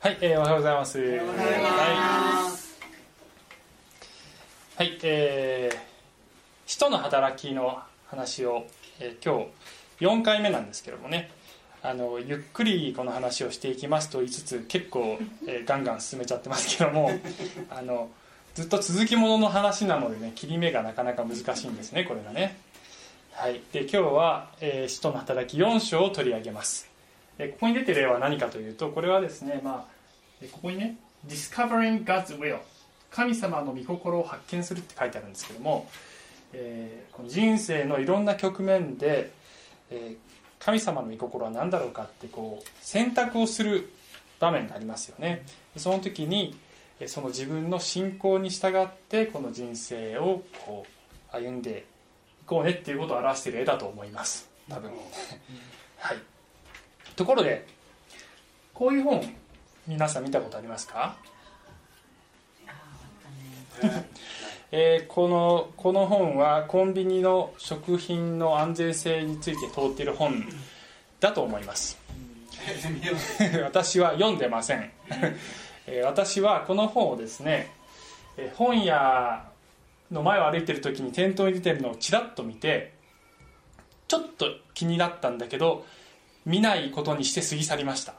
はい、えー、おはようございます。おはようございます。はい、えー、使徒の働きの話を、えー、今日4回目なんですけどもね、あのゆっくりこの話をしていきますと言いつつ結構、えー、ガンガン進めちゃってますけども、あのずっと続きものの話なのでね切り目がなかなか難しいんですねこれがね。はい、で今日は、えー、使徒の働き4章を取り上げます。ここに出てる例は何かというとこれはですね、まあ、ここにね「Discovering God's Will」神様の御心を発見するって書いてあるんですけども、えー、この人生のいろんな局面で、えー、神様の御心は何だろうかってこう選択をする場面がありますよね。その時にその自分の信仰に従ってこの人生をこう歩んでいこうねっていうことを表している絵だと思います。多分。はい。ところでこういう本皆さん見たことありますか？えー、このこの本はコンビニの食品の安全性について通っている本だと思います。私は読んでません。私はこの本をですね本屋の前を歩いてる時に店頭に出てるのをちらっと見てちょっと気になったんだけど見ないことにして過ぎ去りました。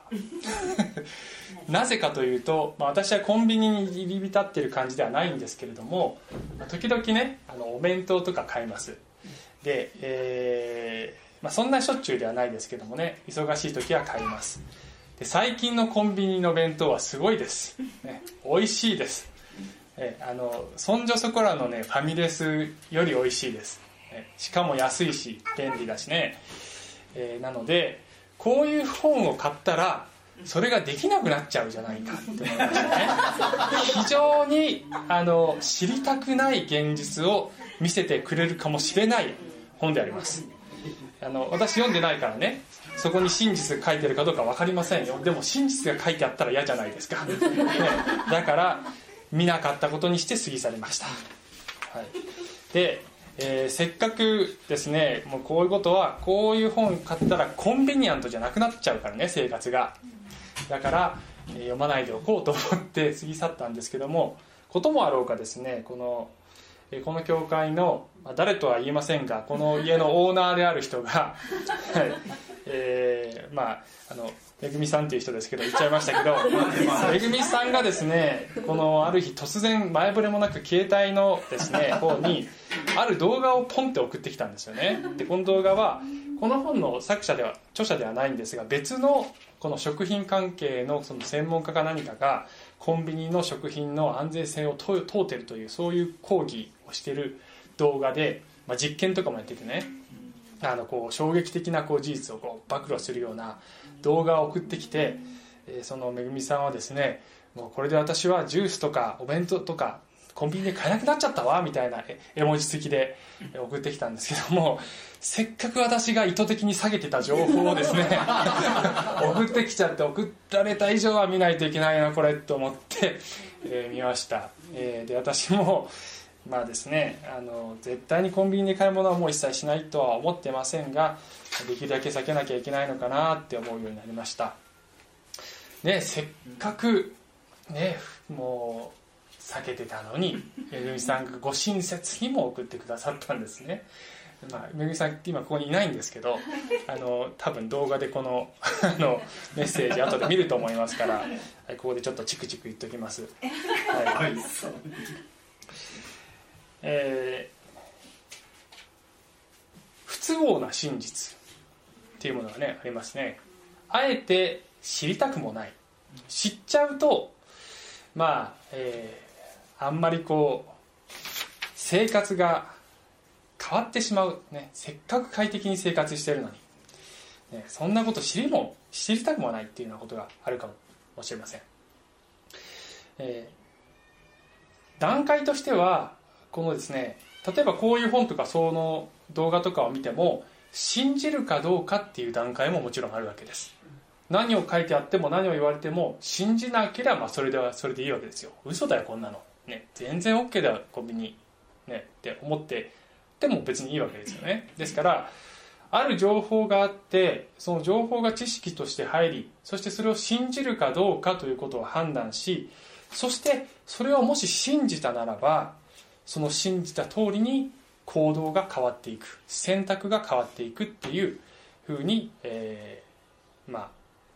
なぜかというと、まあ、私はコンビニに入り浸ってる感じではないんですけれども時々ねあのお弁当とか買います。で、えー、まあ、そんなしょっちゅうではないですけどもね忙しい時は買います。で最近のコンビニの弁当はすごいです、ね、美味しいです。えあのそんじょそこらのねファミレスより美味しいです、えしかも安いし便利だしね、えー、なのでこういう本を買ったらそれができなくなっちゃうじゃないかって思いましたね。非常にあの知りたくない現実を見せてくれるかもしれない本であります。あの私読んでないからねそこに真実が書いてるかどうか分かりませんよ。でも真実が書いてあったら嫌じゃないですか、ね、だから見なかったことにして過ぎ去りました、はい、でえー、せっかくですねもうこういうことはこういう本買ったらコンビニアントじゃなくなっちゃうからね生活が。だから、えー、読まないでおこうと思って過ぎ去ったんですけどもこともあろうかですねこのこの教会の誰とは言いませんがこの家のオーナーである人が、えー、まああのめぐみさんっていう人ですけど言っちゃいましたけど めぐみさんがですねこのある日突然前触れもなく携帯のですね方にある動画をポンって送ってきたんですよね。でこの動画はこの本の作者では著者ではないんですが別のこの食品関係のその専門家か何かがコンビニの食品の安全性を問うてるというそういう講義をしてる動画で、まあ、実験とかもやっててねあのこう衝撃的なこう事実をこう暴露するような動画を送ってきて、えー、そのめぐみさんはですねもうこれで私はジュースとかお弁当とかコンビニで買えなくなっちゃったわみたいな絵文字付きで送ってきたんですけどもせっかく私が意図的に下げてた情報をですね 送ってきちゃって送られた以上は見ないといけないなこれと思って、えー、見ました、えー、で私もまあですねあの絶対にコンビニで買い物はもう一切しないとは思ってませんができるだけ避けなきゃいけないのかなって思うようになりました。ねせっかくねもう避けてたのにめぐみさんがご親切にも送ってくださったんですね。まあ、めぐみさん今ここにいないんですけどあの多分動画でこのあのメッセージ後で見ると思いますから、はい、ここでちょっとチクチク言っておきます、はい、はいえー、不都合な真実っていうものがねありますね。あえて知りたくもない。知っちゃうとまあ、えー、あんまりこう生活が変わってしまう、ね、せっかく快適に生活してるのに、ね、そんなこと知りも知りたくもないっていうようなことがあるかもしれません、えー、段階としてはこのですね例えばこういう本とかその動画とかを見ても信じるかどうかっていう段階ももちろんあるわけです。何を書いてあっても何を言われても信じなければまあそれではそれでいいわけですよ。嘘だよこんなの、ね、全然 OK だよコンビニ、ね、って思ってでも別にいいわけですよね。ですからある情報があってその情報が知識として入りそしてそれを信じるかどうかということを判断しそしてそれをもし信じたならばその信じた通りに行動が変わっていく。選択が変わっていくっていうふうに、えー、ま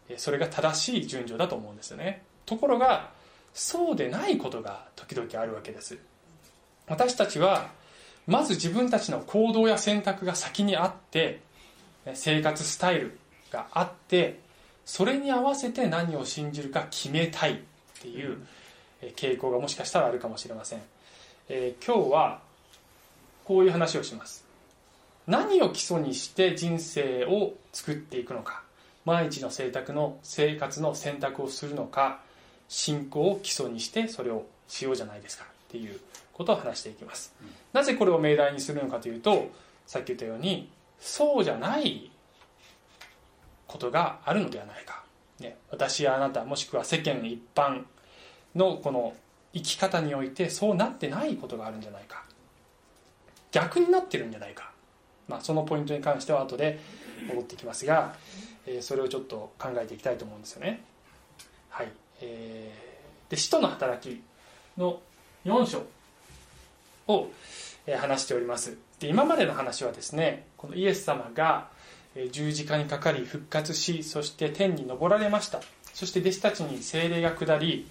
あそれが正しい順序だと思うんですよね。ところがそうでないことが時々あるわけです。私たちはまず自分たちの行動や選択が先にあって生活スタイルがあってそれに合わせて何を信じるか決めたいっていう傾向がもしかしたらあるかもしれません、えー、今日はこういう話をします。何を基礎にして人生を作っていくのか。毎日の選択の生活の選択をするのか。信仰を基礎にしてそれをしようじゃないですか。っていうことを話していきます、うん、なぜこれを命題にするのかというとさっき言ったようにそうじゃないことがあるのではないか、ね、私やあなたもしくは世間一般のこの生き方においてそうなってないことがあるんじゃないか。逆になってるんじゃないか、まあ、そのポイントに関しては後で戻ってきますが、えー、それをちょっと考えていきたいと思うんですよね。はい。えー、で使徒の働きの4章を話しております。で今までの話はですねこのイエス様が十字架にかかり復活しそして天に昇られました。そして弟子たちに精霊が下り、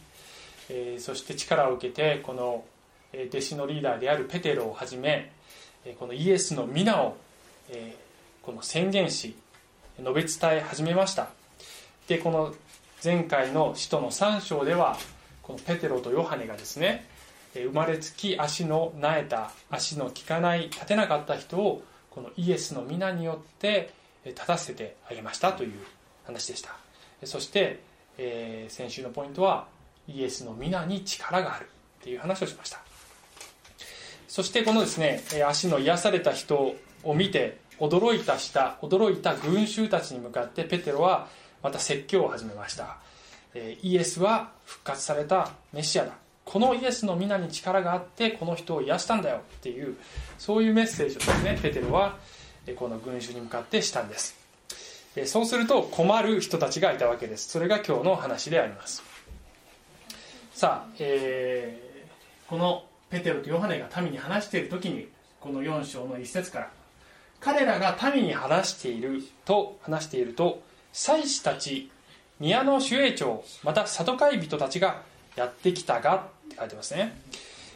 えそして力を受けてこの弟子のリーダーであるペテロをはじめこのイエスの皆を、えこの宣言し述べ伝え始めました。でこの前回の使徒の3章ではこのペテロとヨハネがですね生まれつき足のなえた足の利かない立てなかった人をこのイエスの皆によって立たせてあげましたという話でした。そして、えー、先週のポイントはイエスの皆に力があるっていう話をしました。そしてこのですね足の癒された人を見て驚いたした驚いた群衆たちに向かってペテロはまた説教を始めました。イエスは復活されたメシアだ。このイエスの皆に力があってこの人を癒したんだよっていうそういうメッセージをですねペテロはこの群衆に向かってしたんです。そうすると困る人たちがいたわけです。それが今日の話であります。さあ、えー、このペテロとヨハネが民に話している時にこの4章の一節から彼らが民に話していると話していると祭司たち宮の守衛長またサドカイ人たちがやってきたがって書いてますね、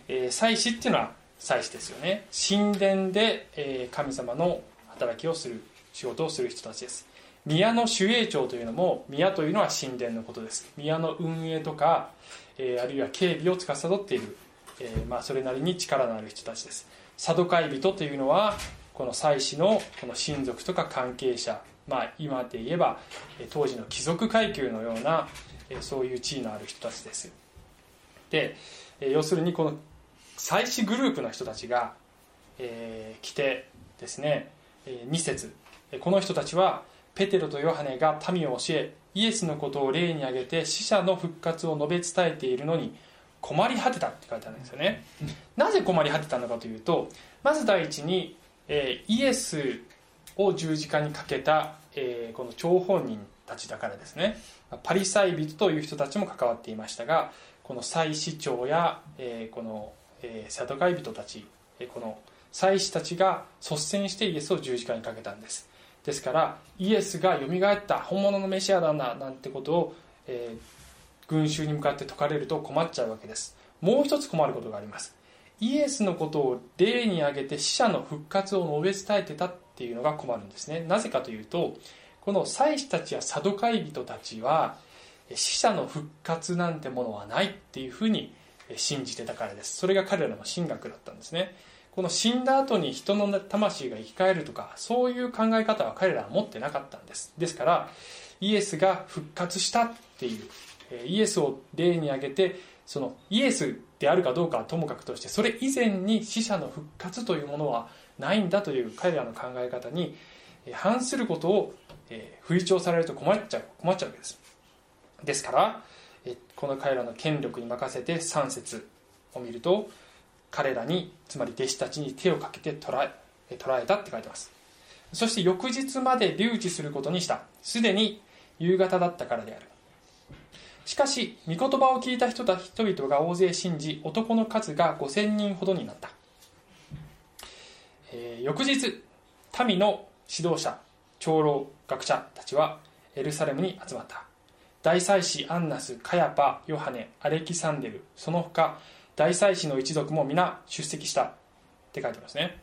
えー、祭司っていうのは祭司ですよね。神殿で、えー、神様の働きをする仕事をする人たちです。宮の守衛長というのも宮というのは神殿のことです。宮の運営とか、えー、あるいは警備を司っている、えー、まあ、それなりに力のある人たちです。サドカイ人というのはこの祭司のこの親族とか関係者まあ、今で言えば当時の貴族階級のようなそういう地位のある人たちです。で要するにこの祭祀グループの人たちが、えー、来てですね2節この人たちはペテロとヨハネが民を教えイエスのことを例に挙げて死者の復活を述べ伝えているのに困り果てたって書いてあるんですよね。なぜ困り果てたのかというとまず第一に、えー、イエスを十字架にかけた、えー、この張本人たちだからですね。パリサイ人という人たちも関わっていましたがこの祭司長や、えー、この、えー、サドカイ人たち、えー、この祭司たちが率先してイエスを十字架にかけたんですですからイエスがよみがえった本物のメシアだななんてことを、えー、群衆に向かって説かれると困っちゃうわけです。もう一つ困ることがあります。イエスのことを例に挙げて死者の復活を述べ伝えてたっていうのが困るんですね。なぜかというとこの祭司たちやサドカイ人たちは死者の復活なんてものはないっていうふうに信じてたからです。それが彼らの神学だったんですね。この死んだ後に人の魂が生き返るとかそういう考え方は彼らは持ってなかったんです。ですからイエスが復活したっていうイエスを例に挙げてそのイエスであるかどうかはともかくとしてそれ以前に死者の復活というものはないんだという彼らの考え方に反することを吹聴されると困っちゃう困っちゃうわけです。ですからこの彼らの権力に任せて3節を見ると彼らにつまり弟子たちに手をかけて捕らえ捕らえたって書いてます。そして翌日まで留置することにした。すでに夕方だったからである。しかし御言葉を聞いた人た人々が大勢信じ男の数が5000人ほどになった、えー、翌日民の指導者長老学者たちはエルサレムに集まった。大祭司アンナスカヤパヨハネアレキサンデルその他大祭司の一族も皆出席した。って書いてますね。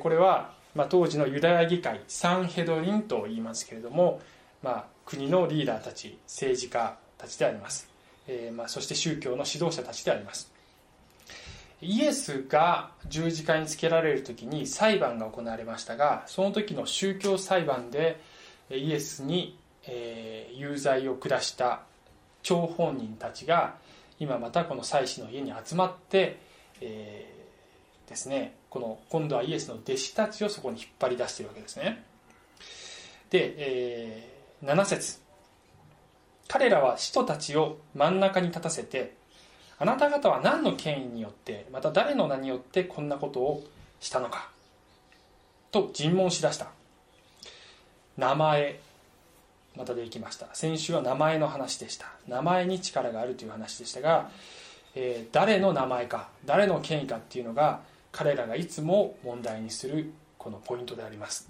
これは、まあ、当時のユダヤ議会サンヘドリンと言いますけれども、まあ、国のリーダーたち政治家たちであります、えー、まあ、そして宗教の指導者たちであります。イエスが十字架につけられる時に裁判が行われましたがその時の宗教裁判でイエスに、えー、有罪を下した張本人たちが今またこの祭司の家に集まって、えー、ですねこの今度はイエスの弟子たちをそこに引っ張り出しているわけですね。で、えー、7節。彼らは使徒たちを真ん中に立たせてあなた方は何の権威によってまた誰の名によってこんなことをしたのかと尋問しだした。名前またできました。先週は名前の話でした。名前に力があるという話でしたが、えー、誰の名前か誰の権威かっていうのが彼らがいつも問題にするこのポイントであります。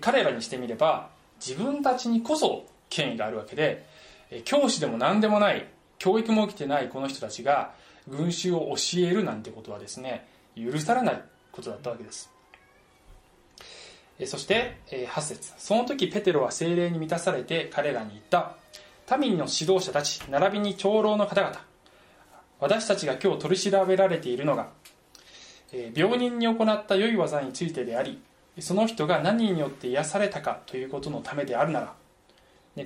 彼らにしてみれば自分たちにこそ権威があるわけで教師でも何でもない教育も起きてないこの人たちが群衆を教えるなんてことはですね許されないことだったわけです。そして8節。その時ペテロは精霊に満たされて彼らに言った。民の指導者たち並びに長老の方々。私たちが今日取り調べられているのが病人に行った良い技についてでありその人が何によって癒されたかということのためであるなら。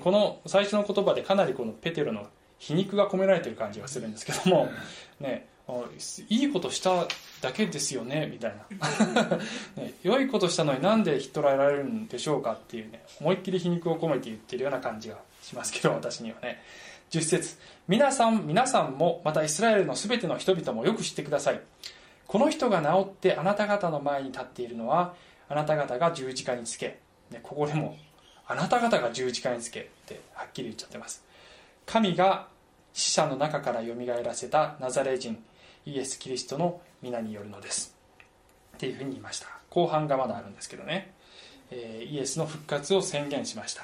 この最初の言葉でかなりこのペテロの皮肉が込められている感じがするんですけども、ね、いいことしただけですよねみたいな、ね、良いことしたのになんで引っ取られるんでしょうかっていうね思いっきり皮肉を込めて言ってるような感じがしますけど私にはね。10節皆さん皆さんもまたイスラエルの全ての人々もよく知ってください。この人が治ってあなた方の前に立っているのはあなた方が十字架につけ、ね、ここでもあなた方が十字架につけってはっきり言っちゃってます。神が死者の中からよみがえらせたナザレ人。イエス・キリストの皆によるのです。っていうふうに言いました。後半がまだあるんですけどね、えー、イエスの復活を宣言しました。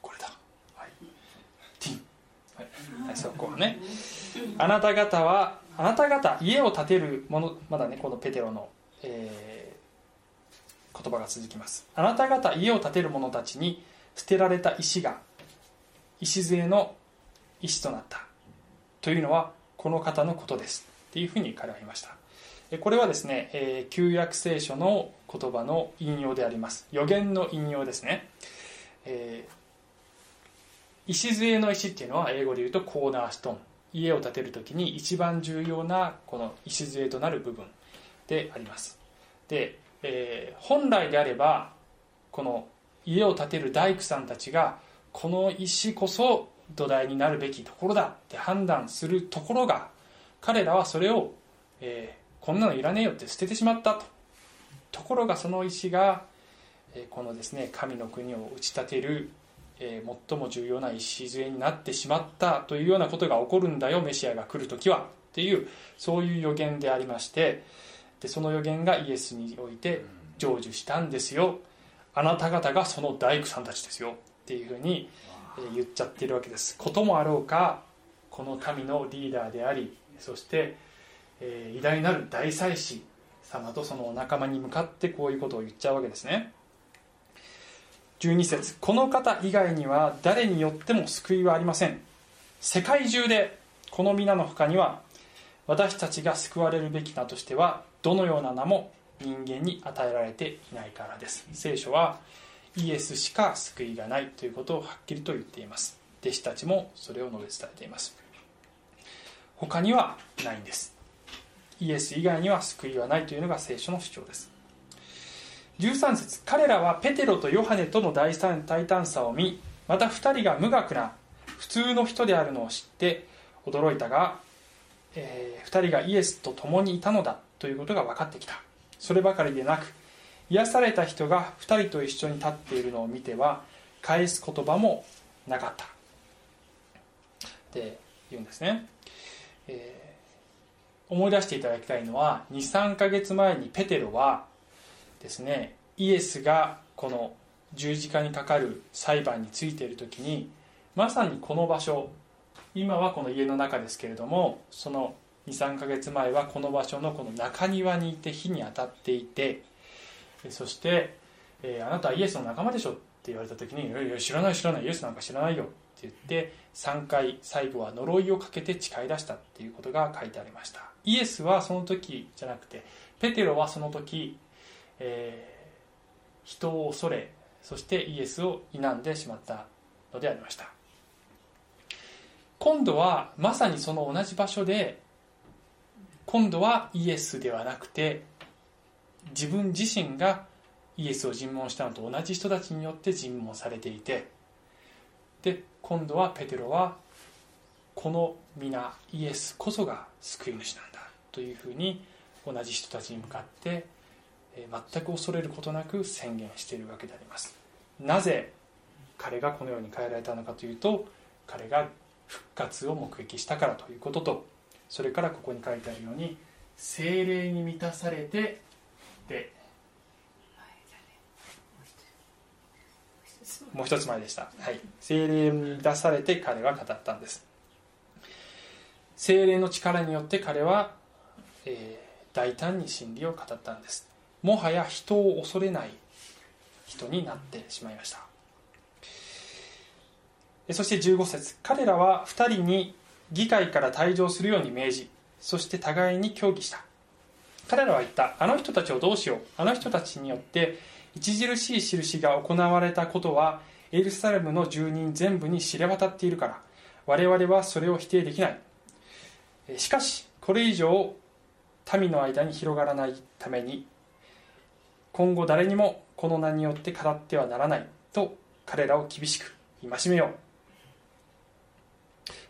これだ。はい。ティン。はい、そこはね。あなた方はあなた方家を建てるものまだねこのペテロの、えー、言葉が続きます。あなた方家を建てる者たちに捨てられた石が礎の石となった。というのはこの方のことですっていうふうに彼は言いました。これはですね、え、旧約聖書の言葉の引用であります。予言の引用ですね、えー、礎の石っていうのは英語で言うとコーナーストーン。家を建てる時に一番重要なこの礎となる部分であります。で、えー、本来であればこの家を建てる大工さんたちがこの石こそ土台になるべきところだって判断するところが彼らはそれを、えー、こんなのいらねえよって捨ててしまったと。ところがその石が、えー、このですね神の国を打ち立てる、えー、最も重要な礎になってしまったというようなことが起こるんだよメシアが来る時はっていうそういう予言でありましてでその予言がイエスにおいて成就したんですよ。あなた方がその大工さんたちですよ。っていうふうに言っちゃってるわけです。こともあろうかこの民のリーダーでありそして、えー、偉大なる大祭司様とそのお仲間に向かってこういうことを言っちゃうわけですね。12節この方以外には誰によっても救いはありません。世界中でこの皆の他には私たちが救われるべき名としてはどのような名も人間に与えられていないからです。聖書はイエスしか救いがないということをはっきりと言っています。弟子たちもそれを述べ伝えています。他にはないんです。イエス以外には救いはないというのが聖書の主張です。13節彼らはペテロとヨハネとの大胆さを見また2人が無学な普通の人であるのを知って驚いたが、えー、2人がイエスと共にいたのだということが分かってきた。そればかりでなく癒された人が2人と一緒に立っているのを見ては返す言葉もなかった。って言うんですね、えー、思い出していただきたいのは23ヶ月前にペテロはですねイエスがこの十字架にかかる裁判についている時にまさにこの場所今はこの家の中ですけれどもその23ヶ月前はこの場所のこの中庭にいて火に当たっていてそして「えー、あなたはイエスの仲間でしょ」って言われた時に「いやいや知らない知らないイエスなんか知らないよ」って言って3回最後は呪いをかけて誓い出したっていうことが書いてありました。イエスはその時じゃなくてペテロはその時、えー、人を恐れそしてイエスを否んでしまったのでありました。今度はまさにその同じ場所で今度はイエスではなくて自分自身がイエスを尋問したのと同じ人たちによって尋問されていてで今度はペテロはこの皆イエスこそが救い主なんだというふうに同じ人たちに向かって全く恐れることなく宣言しているわけであります。なぜ彼がこのように変えられたのかというと彼が復活を目撃したからということとそれからここに書いてあるように精霊に満たされてでもう一つ。前でした、はい、精霊に満たされて彼は語ったんです。精霊の力によって彼は、えー、大胆に真理を語ったんです。もはや人を恐れない人になってしまいました。そして15節。彼らは2人に議会から退場するように命じそして互いに協議した。彼らは言ったあの人たちをどうしよう。あの人たちによって著しい印が行われたことはエルサレムの住人全部に知れ渡っているから我々はそれを否定できない。しかしこれ以上民の間に広がらないために今後誰にもこの名によって語ってはならないと彼らを厳しく戒めよう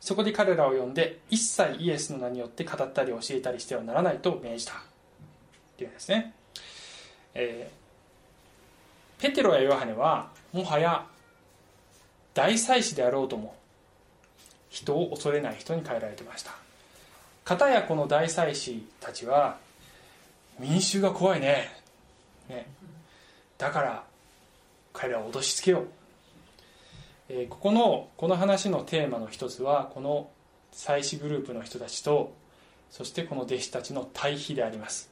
そこで彼らを呼んで一切イエスの名によって語ったり教えたりしてはならないと命じたっていうんですね、えー、ペテロやヨハネはもはや大祭司であろうとも人を恐れない人に変えられてました。片やこの大祭司たちは民衆が怖いね。ね。だから彼らを脅しつけよう。えー、ここのこの話のテーマの一つはこの祭祀グループの人たちとそしてこの弟子たちの対比であります、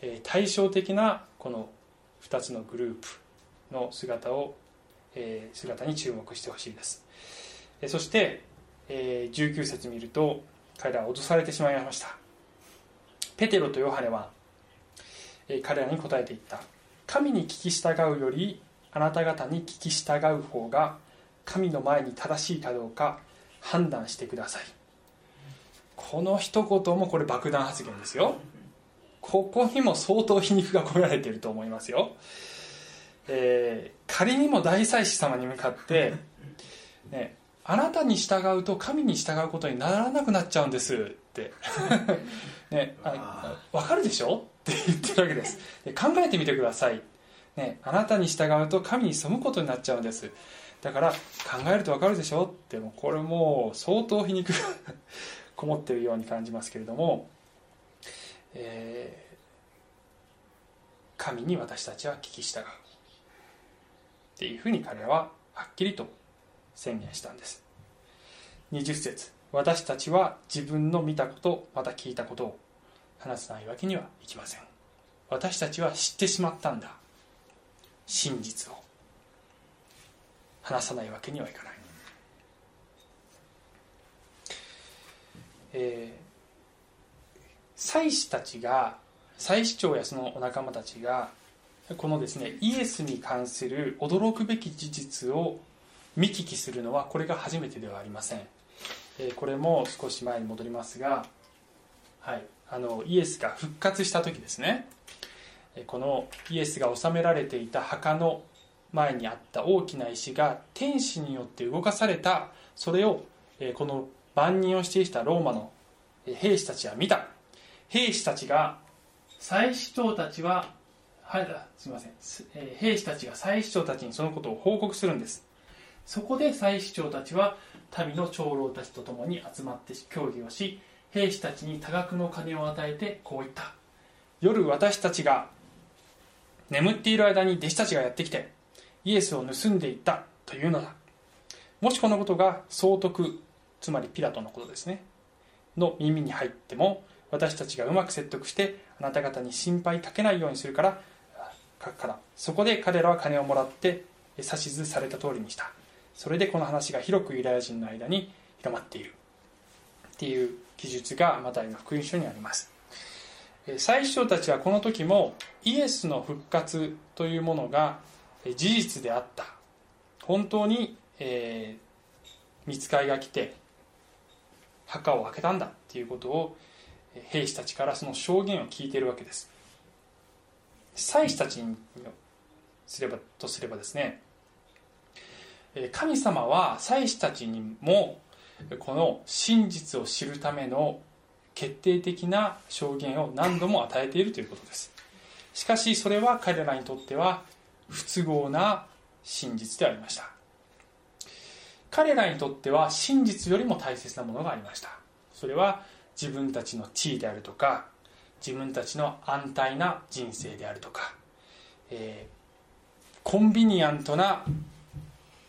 え、対照的なこの2つのグループの姿を、え、姿に注目してほしいです、え、そして、え、19節見ると彼らは脅されてしまいました。ペテロとヨハネは、え、彼らに答えていった。神に聞き従うよりあなた方に聞き従う方が神の前に正しいかどうか判断してください。この一言もこれ爆弾発言ですよ。ここにも相当皮肉が込められていると思いますよ、えー、仮にも大祭司様に向かって ねあなたに従うと神に従うことにならなくなっちゃうんですって。ね、あ分かるでしょ？って言ってるわけです。で考えてみてください、ね、あなたに従うと神に背くことになっちゃうんです。だから考えると分かるでしょ？ってもこれもう相当皮肉が こもってるように感じますけれども、えー、神に私たちは聞き従う。っていうふうに彼らははっきりと宣言したんです。20節。私たちは自分の見たことまた聞いたことを話さないわけにはいきません。私たちは知ってしまったんだ。真実を話さないわけにはいかない、えー、祭司たちが祭司長やそのお仲間たちがこのですねイエスに関する驚くべき事実を見聞きするのはこれが初めてではありません、これも少し前に戻りますが、はい、あのイエスが復活した時ですね。このイエスが収められていた墓の前にあった大きな石が天使によって動かされた。それをこの万人をしていたローマの兵士たちは見た。兵士たちが祭司長たちははいすみません、えー、兵士たちが祭司長たちにそのことを報告するんです。そこで祭司長たちは民の長老たちと共に集まって協議をし兵士たちに多額の金を与えてこう言った。夜私たちが眠っている間に弟子たちがやってきてイエスを盗んでいった。というのだ。もしこのことが総督つまりピラトのことですね。の耳に入っても私たちがうまく説得してあなた方に心配かけないようにするからからそこで彼らは金をもらって指図された通りにした。それでこの話が広くユダヤ人の間に広まっている。っていう記述がマタイの福音書にあります。最初たちはこの時もイエスの復活というものが事実であった。本当に、えー、見つかりが来て墓を開けたんだっていうことを兵士たちからその証言を聞いているわけです。祭司たちにすればとすればですね。神様は祭司たちにもこの真実を知るための決定的な証言を何度も与えているということです。しかしそれは彼らにとっては不都合な真実でありました。彼らにとっては真実よりも大切なものがありました。それは自分たちの地位であるとか自分たちの安泰な人生であるとか、えー、コンビニアントな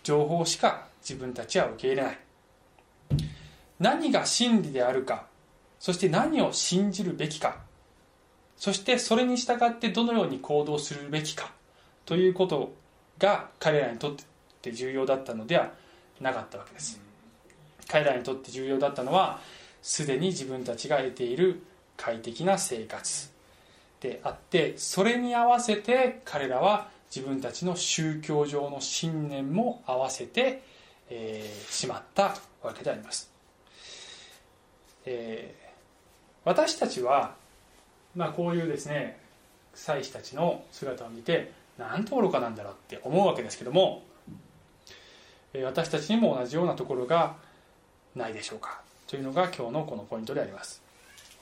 情報しか自分たちは受け入れない。何が真理であるかそして何を信じるべきかそしてそれに従ってどのように行動するべきかということが彼らにとって重要だったのではなかったわけです。彼らにとって重要だったのはすでに自分たちが得ている快適な生活であってそれに合わせて彼らは自分たちの宗教上の信念も合わせて、えー、しまったわけであります、えー、私たちは、まあ、こういうですね祭司たちの姿を見てなんと愚かなんだろうって思うわけですけども私たちにも同じようなところがないでしょうか。というのが今日のこのポイントであります。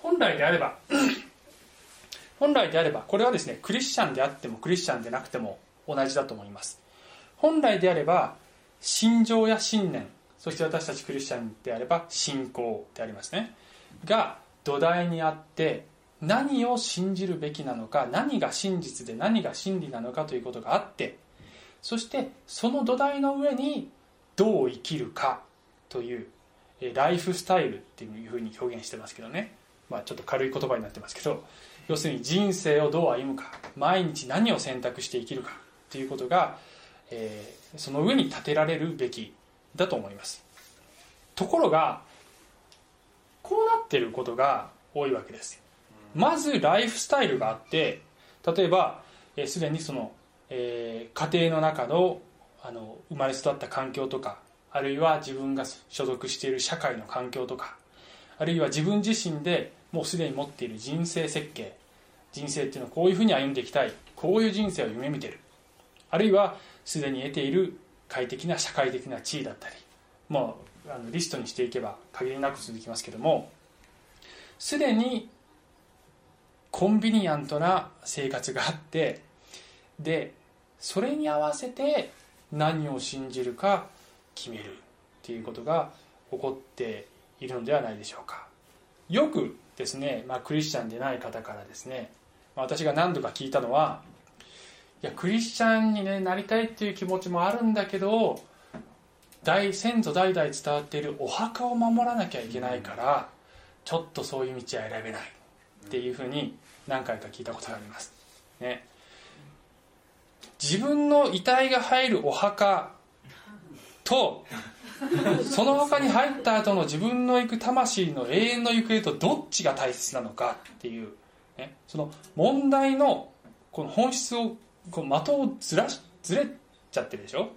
本来であれば 本来であればこれはですねクリスチャンであってもクリスチャンでなくても同じだと思います。本来であれば信条や信念そして私たちクリスチャンであれば信仰でありますね。が土台にあって何を信じるべきなのか何が真実で何が真理なのかということがあってそしてその土台の上にどう生きるかというライフスタイルっていうふうに表現してますけどね、まあ、ちょっと軽い言葉になってますけど要するに人生をどう歩むか毎日何を選択して生きるかということが、えー、その上に立てられるべきだと思います。ところがこうなってることが多いわけです。まずライフスタイルがあって例えばすで、えー、にその、えー、家庭の中のあの生まれ育った環境とかあるいは自分が所属している社会の環境とかあるいは自分自身でもうすでに持っている人生設計人生っていうのはこういうふうに歩んでいきたいこういう人生を夢見てるあるいはすでに得ている快適な社会的な地位だったりもうあのリストにしていけば限りなく続きますけどもすでにコンビニアントな生活があってでそれに合わせて何を信じるか決めるっていうことが起こっているのではないでしょうか。よくですね、まあ、クリスチャンでない方からですね、ま、私が何度か聞いたのはいやクリスチャンに、ね、なりたいっていう気持ちもあるんだけど大先祖代々伝わっているお墓を守らなきゃいけないからちょっとそういう道は選べないっていうふうに何回か聞いたことがあります、ね、自分の遺体が入るお墓とその他に入った後の自分の行く魂の永遠の行方とどっちが大切なのかっていう、ね、その問題のこの本質をこう的をずらしずれちゃってるでしょ？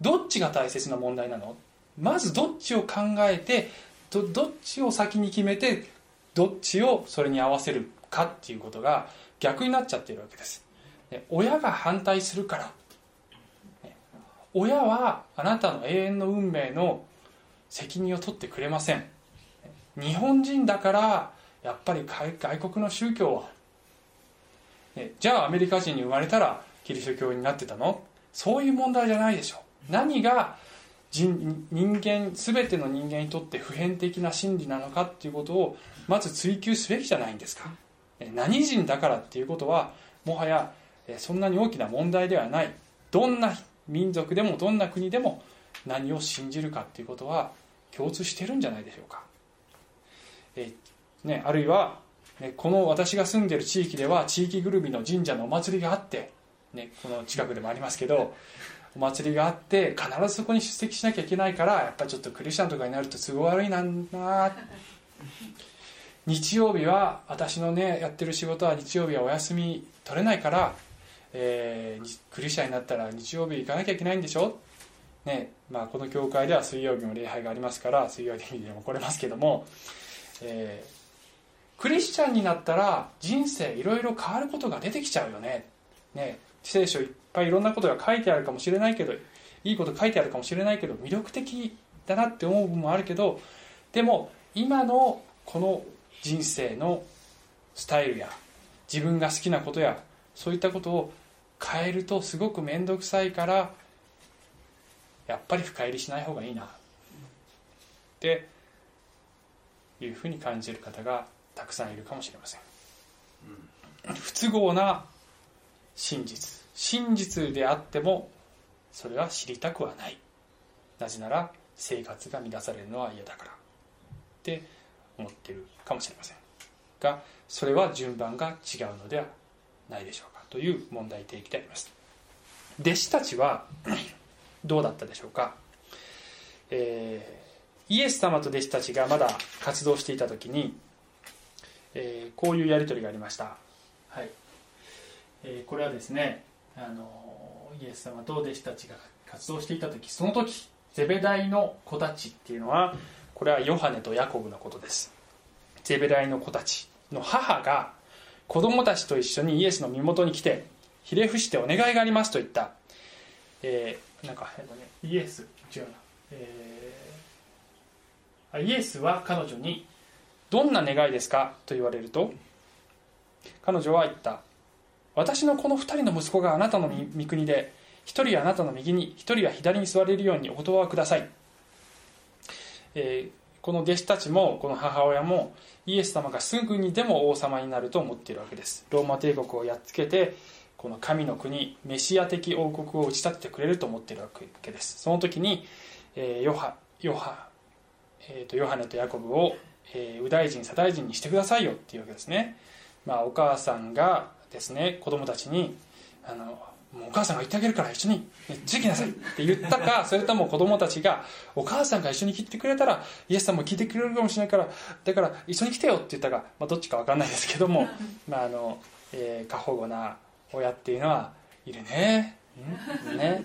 どっちが大切な問題なの？まずどっちを考えてどどっちを先に決めてどっちをそれに合わせるかっていうことが逆になっちゃってるわけです。親が反対するから親はあなたの永遠の運命の責任を取ってくれません。日本人だからやっぱり外国の宗教は、じゃあアメリカ人に生まれたらキリスト教になってたの？そういう問題じゃないでしょう。何が人人間全ての人間にとって普遍的な真理なのかっていうことをまず追求すべきじゃないんですか。何人だからっていうことはもはやそんなに大きな問題ではない。どんな民族でもどんな国でも何を信じるかっていうことは共通してるんじゃないでしょうか、えね、あるいは、ね、この私が住んでる地域では地域ぐるみの神社のお祭りがあって、ね、この近くでもありますけどお祭りがあって必ずそこに出席しなきゃいけないからやっぱちょっとクリスチャンとかになると都合悪いなんな。日曜日は私のねやってる仕事は日曜日はお休み取れないから、えー、クリスチャンになったら日曜日行かなきゃいけないんでしょ？ねまあ、この教会では水曜日も礼拝がありますから水曜日でも来れますけども、えー、クリスチャンになったら人生いろいろ変わることが出てきちゃうよね。ね聖書いっぱいいろんなことが書いてあるかもしれないけどいいこと書いてあるかもしれないけど魅力的だなって思う部分もあるけどでも今のこの人生のスタイルや自分が好きなことやそういったことを変えるとすごく面倒くさいからやっぱり深入りしない方がいいな。っていうふうに感じる方がたくさんいるかもしれません。不都合な真実。真実であってもそれは知りたくはない。なぜなら生活が乱されるのは嫌だから。って思ってるかもしれません。がそれは順番が違うのではないでしょうか。という問題提起であります。弟子たちは どうだったでしょうか、えー、イエス様と弟子たちがまだ活動していた時に、えー、こういうやり取りがありました、はい。えー、これはですねあのイエス様と弟子たちが活動していた時その時ゼベダイの子たちっていうのはこれはヨハネとヤコブのことです。ゼベダイの子たちの母が子供たちと一緒にイエスの身元に来てひれ伏してお願いがありますと言った、えー、なんか変だね。イエス違うな、えー、イエスは彼女に「どんな願いですか?」と言われると彼女は言った「私のこの2人の息子があなたの御国で1人はあなたの右に1人は左に座れるようにお言葉ください」えー、この弟子たちもこの母親もイエス様がすぐにでも王様になると思っているわけです。ローマ帝国をやっつけてこの神の国メシア的王国を打ち立ててくれると思っているわけです。その時に、えー、ヨハヨハ、えーと、ヨハネとヤコブを、えー、右大臣左大臣にしてくださいよっていうわけですね、まあ、お母さんがですね子供たちにあのお母さんが言ってあげるから一緒についきなさいって言ったかそれとも子供たちがお母さんが一緒に切ってくれたらイエスさんも聞いてくれるかもしれないからだから一緒に来てよって言ったか、まあ、どっちか分かんないですけども、まああのえー、過保護な親っていうのはいるね。ん？ね。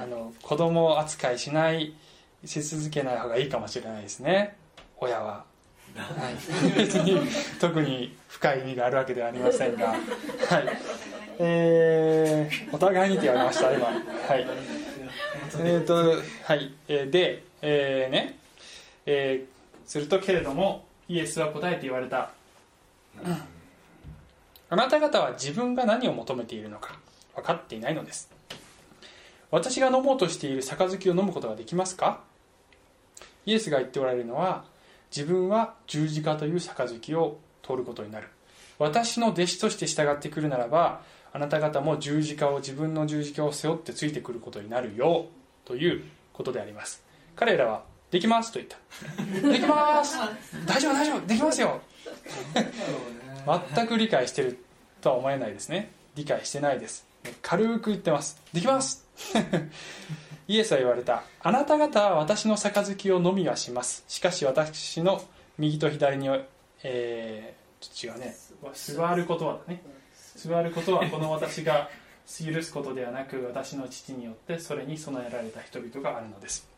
あの子供扱いしないし続けない方がいいかもしれないですね。親は、はい、別に特に深い意味があるわけではありませんが、はい。え、お互いにって言われました今。はい。えっ、ー、とはい。で、えー、ね。えー、するとけれどもイエスは答えて言われた、うん。あなた方は自分が何を求めているのか分かっていないのです。私が飲もうとしている杯を飲むことができますか？イエスが言っておられるのは自分は十字架という杯を通ることになる。私の弟子として従ってくるならばあなた方も十字架を自分の十字架を背負ってついてくることになるよということであります。彼らはできますと言った。できます。大丈夫大丈夫。できますよ。全く理解してるとは思えないですね。理解してないです。軽く言ってます。できます。イエスは言われた。あなた方は私の杯を飲みはします。しかし私の右と左にえー、ちょっと違うね。座ることはだね座ることはこの私が許すことではなく私の父によってそれに備えられた人々があるのです。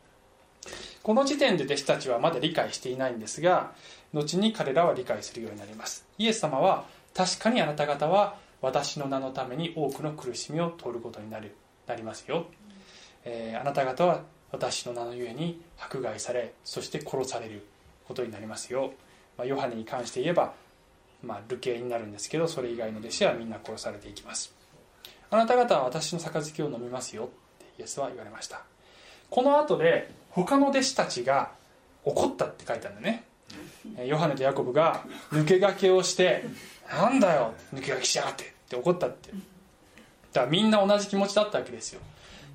この時点で弟子たちはまだ理解していないんですが後に彼らは理解するようになります。イエス様は確かにあなた方は私の名のために多くの苦しみを通ることになるなりますよ、えー、あなた方は私の名のゆえに迫害されそして殺されることになりますよ、まあ、ヨハネに関して言えばまあ、流刑になるんですけどそれ以外の弟子はみんな殺されていきます。あなた方は私の杯を飲みますよってイエスは言われました。この後で他の弟子たちが怒ったって書いてあるんだね。ヨハネとヤコブが抜け駆けをして「なんだよ抜け駆けしやがって」って怒ったって。だからみんな同じ気持ちだったわけですよ。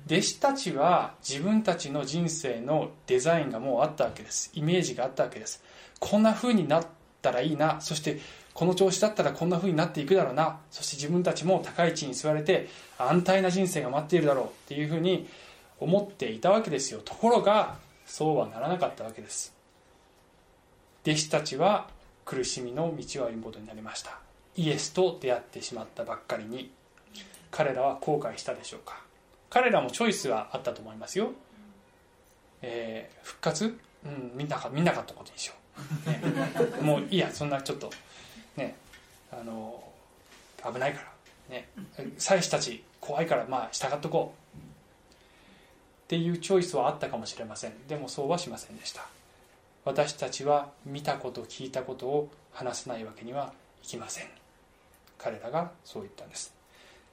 弟子たちは自分たちの人生のデザインがもうあったわけです。イメージがあったわけです。こんな風になったらいいな。そしてこの調子だったらこんな風になっていくだろうな。そして自分たちも高い位置に座れて安泰な人生が待っているだろう。っていう風に思っていたわけですよ。ところがそうはならなかったわけです。弟子たちは苦しみの道を歩むことになりました。イエスと出会ってしまったばっかりに彼らは後悔したでしょうか。彼らもチョイスはあったと思いますよ、えー、復活、うん、見なか見なかったことにしよう、ね、もういいやそんなちょっと。ね。あの危ないから。ね。祭司たち怖いからまあ従っとこう。っていうチョイスはあったかもしれません。でもそうはしませんでした。私たちは見たこと聞いたことを話さないわけにはいきません。彼らがそう言ったんです。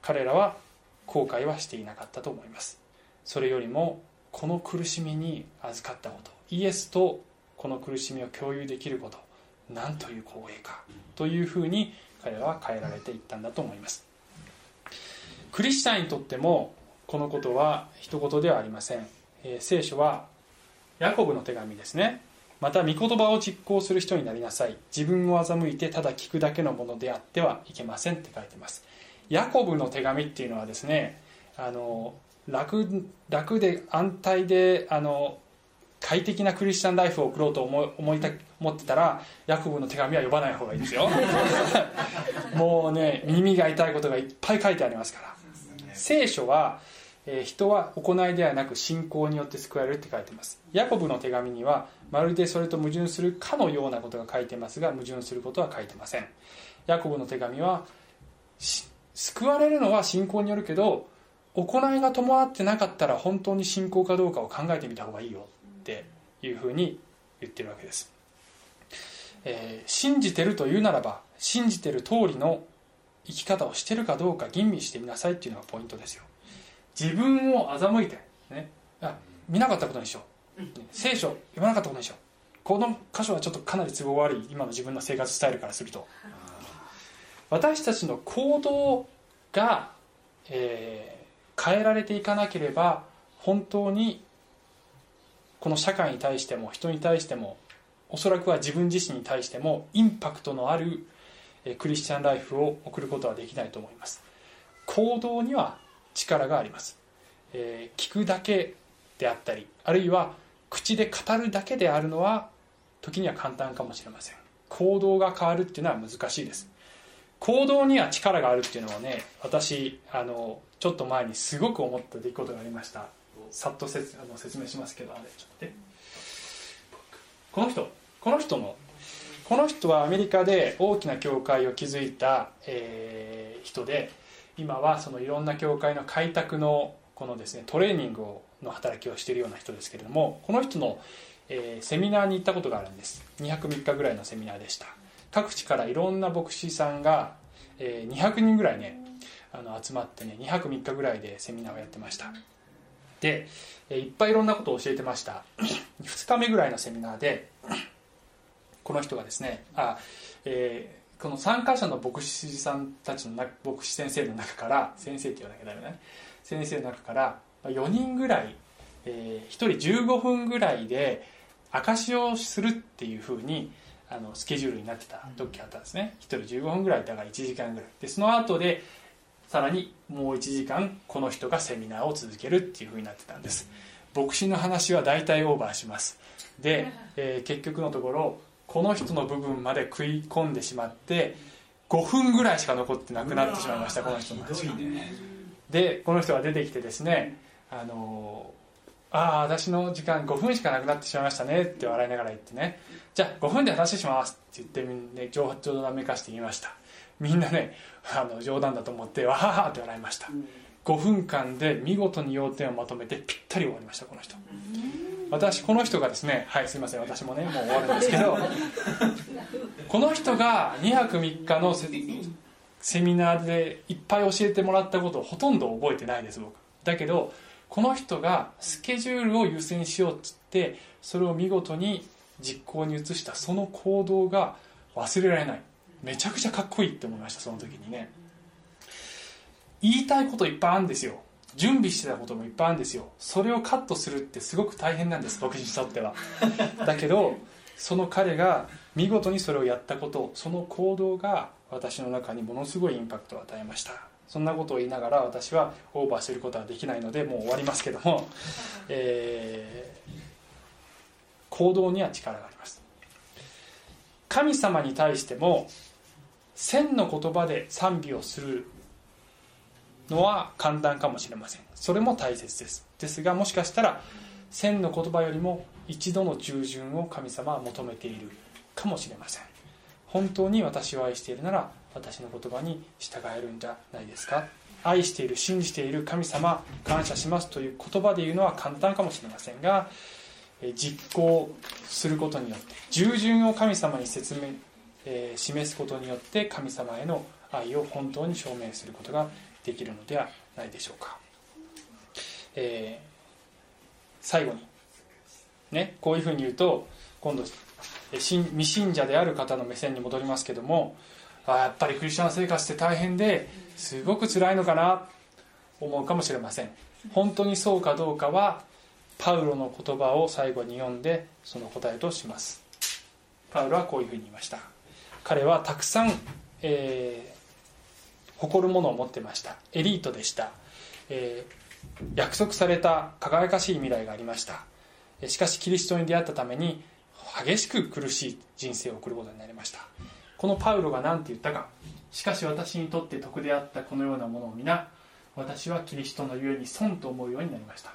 彼らは後悔はしていなかったと思います。それよりもこの苦しみに預かったこと。イエスとこの苦しみを共有できることなんという光栄かというふうに彼らは変えられていったんだと思います。クリスチャンにとってもこのことは一言ではありません、えー、聖書はヤコブの手紙ですね。また御言葉を実行する人になりなさい。自分を欺いてただ聞くだけのものであってはいけませんって書いてます。ヤコブの手紙っていうのはですねあの楽楽で安泰であの快適なクリスチャンライフを送ろうと思思いた思ってたらヤコブの手紙は読まない方がいいですよ。もうね耳が痛いことがいっぱい書いてありますから。聖書は、えー、人は行いではなく信仰によって救われるって書いてます。ヤコブの手紙にはまるでそれと矛盾するかのようなことが書いてますが矛盾することは書いてません。ヤコブの手紙は救われるのは信仰によるけど行いが伴ってなかったら本当に信仰かどうかを考えてみた方がいいよっていうふうに言ってるわけです、えー、信じてるというならば信じてる通りの生き方をしてるかどうか吟味してみなさいっていうのがポイントですよ。自分を欺いて、ね、あ見なかったことにしよう。聖書読まなかったことにしよう。この箇所はちょっとかなり都合悪い今の自分の生活スタイルからすると。私たちの行動が、えー、変えられていかなければ本当にこの社会に対しても人に対してもおそらくは自分自身に対してもインパクトのあるクリスチャンライフを送ることはできないと思います。行動には力があります、えー、聞くだけであったりあるいは口で語るだけであるのは時には簡単かもしれません。行動が変わるっていうのは難しいです。行動には力があるっていうのはね私あのちょっと前にすごく思った出来事がありました。さっと説あの説明しますけどあれちょっとこの人この人のこの人はアメリカで大きな教会を築いた、えー、人で今はそのいろんな教会の開拓のこのですねトレーニングをの働きをしているような人ですけれどもこの人の、えー、セミナーに行ったことがあるんです。2泊3日ぐらいのセミナーでした。各地からいろんな牧師さんが、えー、200人ぐらいねあの集まってね2泊3日ぐらいでセミナーをやってました。で、え、いっぱいいろんなことを教えてました。2日目ぐらいのセミナーで この人がですねあ、えー、この参加者の牧師さんたちの牧師先生の中から先生って言わなきゃダメだね。先生の中から4人ぐらい、えー、1人15分ぐらいで証しをするっていうふうにあのスケジュールになってた時があったんですね。1人15分ぐらいだから1時間ぐらい。でその後でさらにもう1時間この人がセミナーを続けるっていうふうになってたんです。牧師の話は大体オーバーします。で、えー、結局のところこの人の部分まで食い込んでしまって5分ぐらいしか残ってなくなってしまいましたこの人の話が、でこの人が出てきてですねあのああ私の時間5分しかなくなってしまいましたねって笑いながら言ってね。じゃあ5分で話しますって言ってみんな冗談めかして言いましたみんなねあの冗談だと思ってわははって笑いました、5分間で見事に要点をまとめてぴったり終わりましたこの人。私この人がですねはいすいません私もねもう終わるんですけど この人が2泊3日のセミナーでいっぱい教えてもらったことをほとんど覚えてないです僕。だけどこの人がスケジュールを優先しようっつってそれを見事に実行に移したその行動が忘れられないめちゃくちゃかっこいいって思いましたその時にね。言いたいこといっぱいあるんですよ。準備してたこともいっぱいあるんですよ。それをカットするってすごく大変なんです僕にとっては。だけどその彼が見事にそれをやったことその行動が私の中にものすごいインパクトを与えました。そんなことを言いながら私はオーバーすることはできないのでもう終わりますけども、えー、行動には力があります。神様に対しても千の言葉で賛美をするのは簡単かもしれません。それも大切です。ですがもしかしたら千の言葉よりも一度の従順を神様は求めているかもしれません。本当に私を愛しているなら私の言葉に従えるんじゃないですか。愛している信じている神様感謝しますという言葉で言うのは簡単かもしれませんが実行することによって従順を神様に説明、え、示すことによって神様への愛を本当に証明することができるのではないでしょうか、えー、最後にねこういうふうに言うと今度未信者である方の目線に戻りますけどもあやっぱりクリスチャン生活って大変ですごく辛いのかなと思うかもしれません。本当にそうかどうかはパウロの言葉を最後に読んでその答えとします。パウロはこういうふうに言いました。彼はたくさん、えー、誇るものを持ってました。エリートでした、えー、約束された輝かしい未来がありました。しかしキリストに出会ったために激しく苦しい人生を送ることになりました。このパウロが何て言ったか。しかし私にとって得であったこのようなものを皆私はキリストのゆえに損と思うようになりました。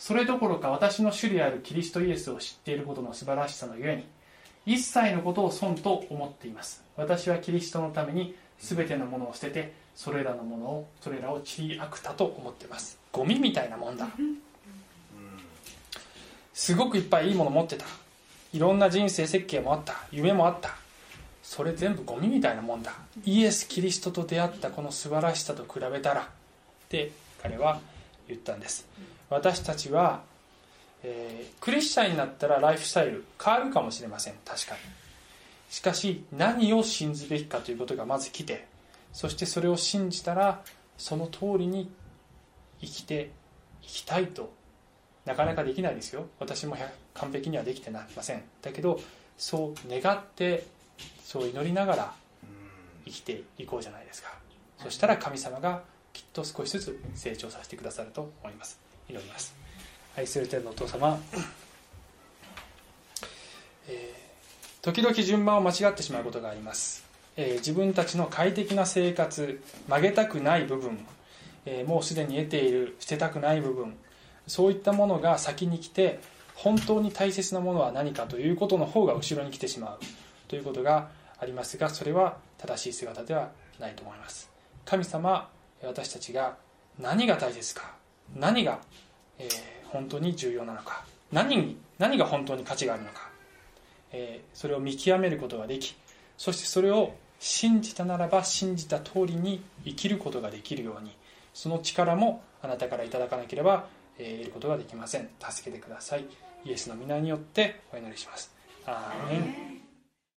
それどころか私の主であるキリストイエスを知っていることの素晴らしさのゆえに一切のことを損と思っています。私はキリストのために全てのものを捨ててそれらのものをそれらをちりあくたと思っています。ゴミみたいなもんだ。すごくいっぱいいいもの持ってた。いろんな人生設計もあった。夢もあった。それ全部ゴミみたいなもんだ。イエス・キリストと出会ったこの素晴らしさと比べたら。って彼は言ったんです。私たちは、えー、クリスチャンになったらライフスタイル変わるかもしれません。確かに。しかし何を信ずべきかということがまず来てそしてそれを信じたらその通りに生きていきたいとなかなかできないですよ。私も完璧にはできてなりません。だけどそう願ってそう祈りながら生きていこうじゃないですか。そしたら神様がきっと少しずつ成長させてくださると思います。祈ります。愛する天のお父様、えー、時々順番を間違ってしまうことがあります、えー、自分たちの快適な生活曲げたくない部分、えー、もうすでに得ている捨てたくない部分そういったものが先に来て本当に大切なものは何かということの方が後ろに来てしまうということがありますがそれは正しい姿ではないと思います。神様私たちが何が大切か何が、えー、本当に重要なのか何に何が本当に価値があるのか、えー、それを見極めることができそしてそれを信じたならば信じた通りに生きることができるようにその力もあなたからいただかなければ、えー、得ることができません。助けてください。イエスの皆によってお祈りします。アーメン。